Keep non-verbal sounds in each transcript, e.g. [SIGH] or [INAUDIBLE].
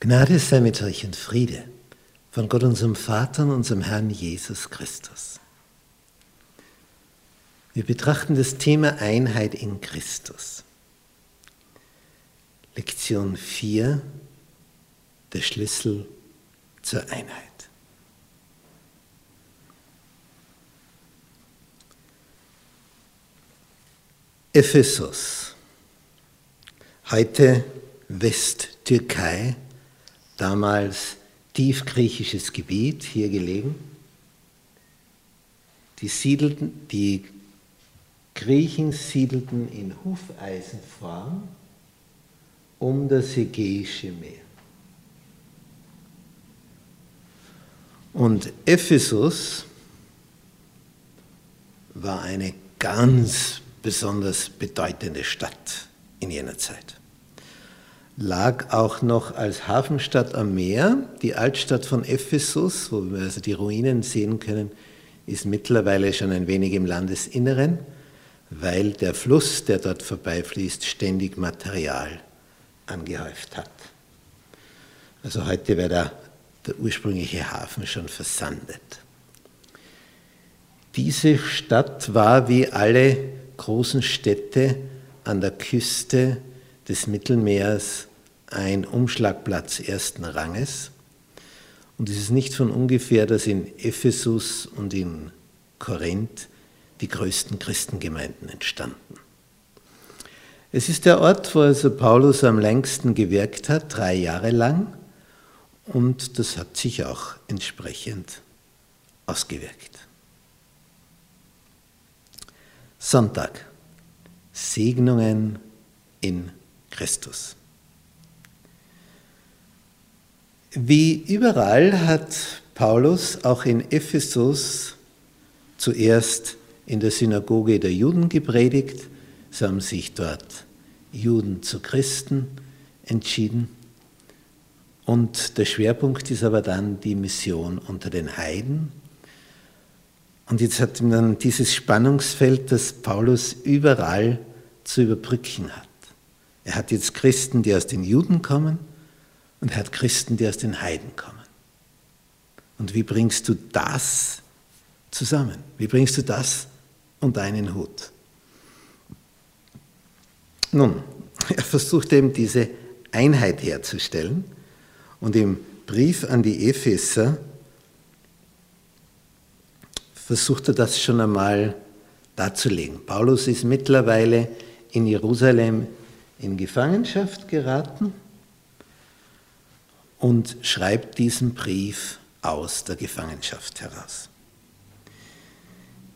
Gnade sei mit euch und Friede von Gott unserem Vater und unserem Herrn Jesus Christus. Wir betrachten das Thema Einheit in Christus. Lektion 4, der Schlüssel zur Einheit. Ephesus, heute Westtürkei, damals tiefgriechisches Gebiet, hier gelegen. Die, siedelten, die Griechen siedelten in Hufeisenform um das Ägäische Meer. Und Ephesus war eine ganz besonders bedeutende Stadt in jener Zeit lag auch noch als Hafenstadt am Meer. Die Altstadt von Ephesus, wo wir also die Ruinen sehen können, ist mittlerweile schon ein wenig im Landesinneren, weil der Fluss, der dort vorbeifließt, ständig Material angehäuft hat. Also heute wäre der, der ursprüngliche Hafen schon versandet. Diese Stadt war wie alle großen Städte an der Küste des Mittelmeers ein Umschlagplatz ersten Ranges. Und es ist nicht von ungefähr, dass in Ephesus und in Korinth die größten Christengemeinden entstanden. Es ist der Ort, wo also Paulus am längsten gewirkt hat, drei Jahre lang, und das hat sich auch entsprechend ausgewirkt. Sonntag. Segnungen in Christus. Wie überall hat Paulus auch in Ephesus zuerst in der Synagoge der Juden gepredigt. Es haben sich dort Juden zu Christen entschieden. Und der Schwerpunkt ist aber dann die Mission unter den Heiden. Und jetzt hat man dann dieses Spannungsfeld, das Paulus überall zu überbrücken hat. Er hat jetzt Christen, die aus den Juden kommen und er hat Christen, die aus den Heiden kommen. Und wie bringst du das zusammen? Wie bringst du das unter einen Hut? Nun, [LAUGHS] er versucht eben diese Einheit herzustellen und im Brief an die Epheser versucht er das schon einmal darzulegen. Paulus ist mittlerweile in Jerusalem in Gefangenschaft geraten und schreibt diesen Brief aus der Gefangenschaft heraus.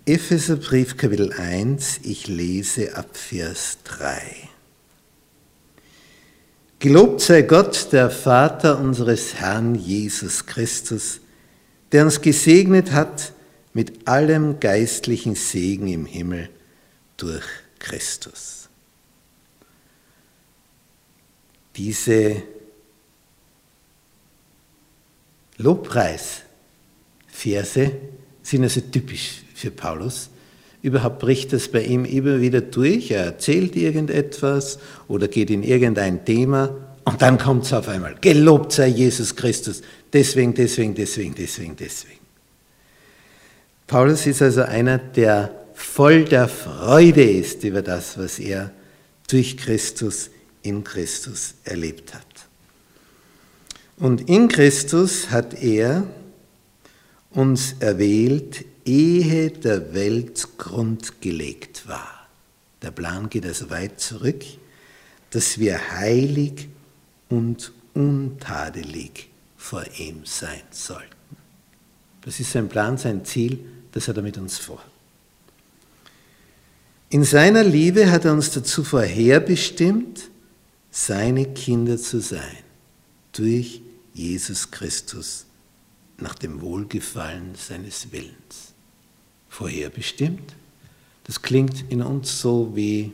Epheserbrief Kapitel 1, ich lese ab Vers 3. Gelobt sei Gott, der Vater unseres Herrn Jesus Christus, der uns gesegnet hat mit allem geistlichen Segen im Himmel durch Christus. Diese Lobpreisverse sind also typisch für Paulus. Überhaupt bricht das bei ihm immer wieder durch. Er erzählt irgendetwas oder geht in irgendein Thema und dann kommt es auf einmal. Gelobt sei Jesus Christus. Deswegen, deswegen, deswegen, deswegen, deswegen. Paulus ist also einer, der voll der Freude ist über das, was er durch Christus in Christus erlebt hat. Und in Christus hat er uns erwählt, ehe der Welt Grund gelegt war. Der Plan geht also weit zurück, dass wir heilig und untadelig vor ihm sein sollten. Das ist sein Plan, sein Ziel, das hat er mit uns vor. In seiner Liebe hat er uns dazu vorherbestimmt, seine Kinder zu sein durch Jesus Christus nach dem Wohlgefallen seines Willens. Vorherbestimmt? Das klingt in uns so wie,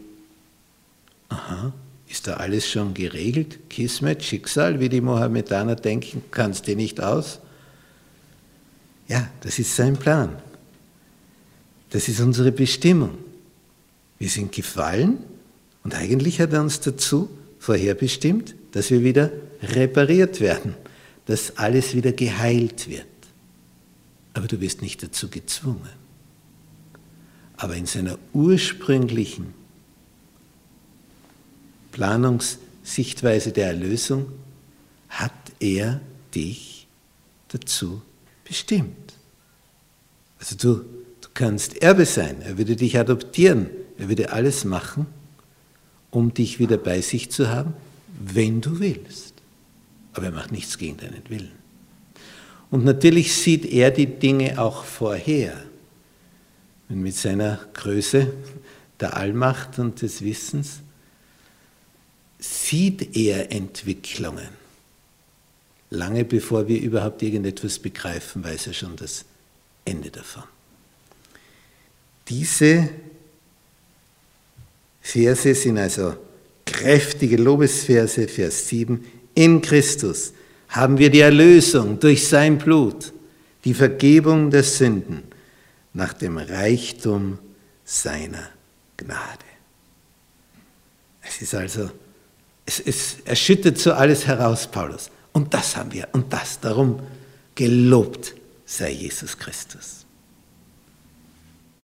aha, ist da alles schon geregelt? Kismet, Schicksal, wie die Mohammedaner denken, kannst du nicht aus? Ja, das ist sein Plan. Das ist unsere Bestimmung. Wir sind gefallen und eigentlich hat er uns dazu vorherbestimmt, dass wir wieder repariert werden, dass alles wieder geheilt wird. Aber du wirst nicht dazu gezwungen. Aber in seiner ursprünglichen Planungssichtweise der Erlösung hat er dich dazu bestimmt. Also du, du kannst Erbe sein, er würde dich adoptieren, er würde alles machen, um dich wieder bei sich zu haben, wenn du willst. Aber er macht nichts gegen deinen Willen. Und natürlich sieht er die Dinge auch vorher. Und mit seiner Größe der Allmacht und des Wissens sieht er Entwicklungen. Lange bevor wir überhaupt irgendetwas begreifen, weiß er schon das Ende davon. Diese Verse sind also kräftige Lobesverse, Vers 7. In Christus haben wir die Erlösung durch sein Blut, die Vergebung der Sünden nach dem Reichtum seiner Gnade. Es ist also, es, es erschüttert so alles heraus, Paulus. Und das haben wir und das. Darum gelobt sei Jesus Christus.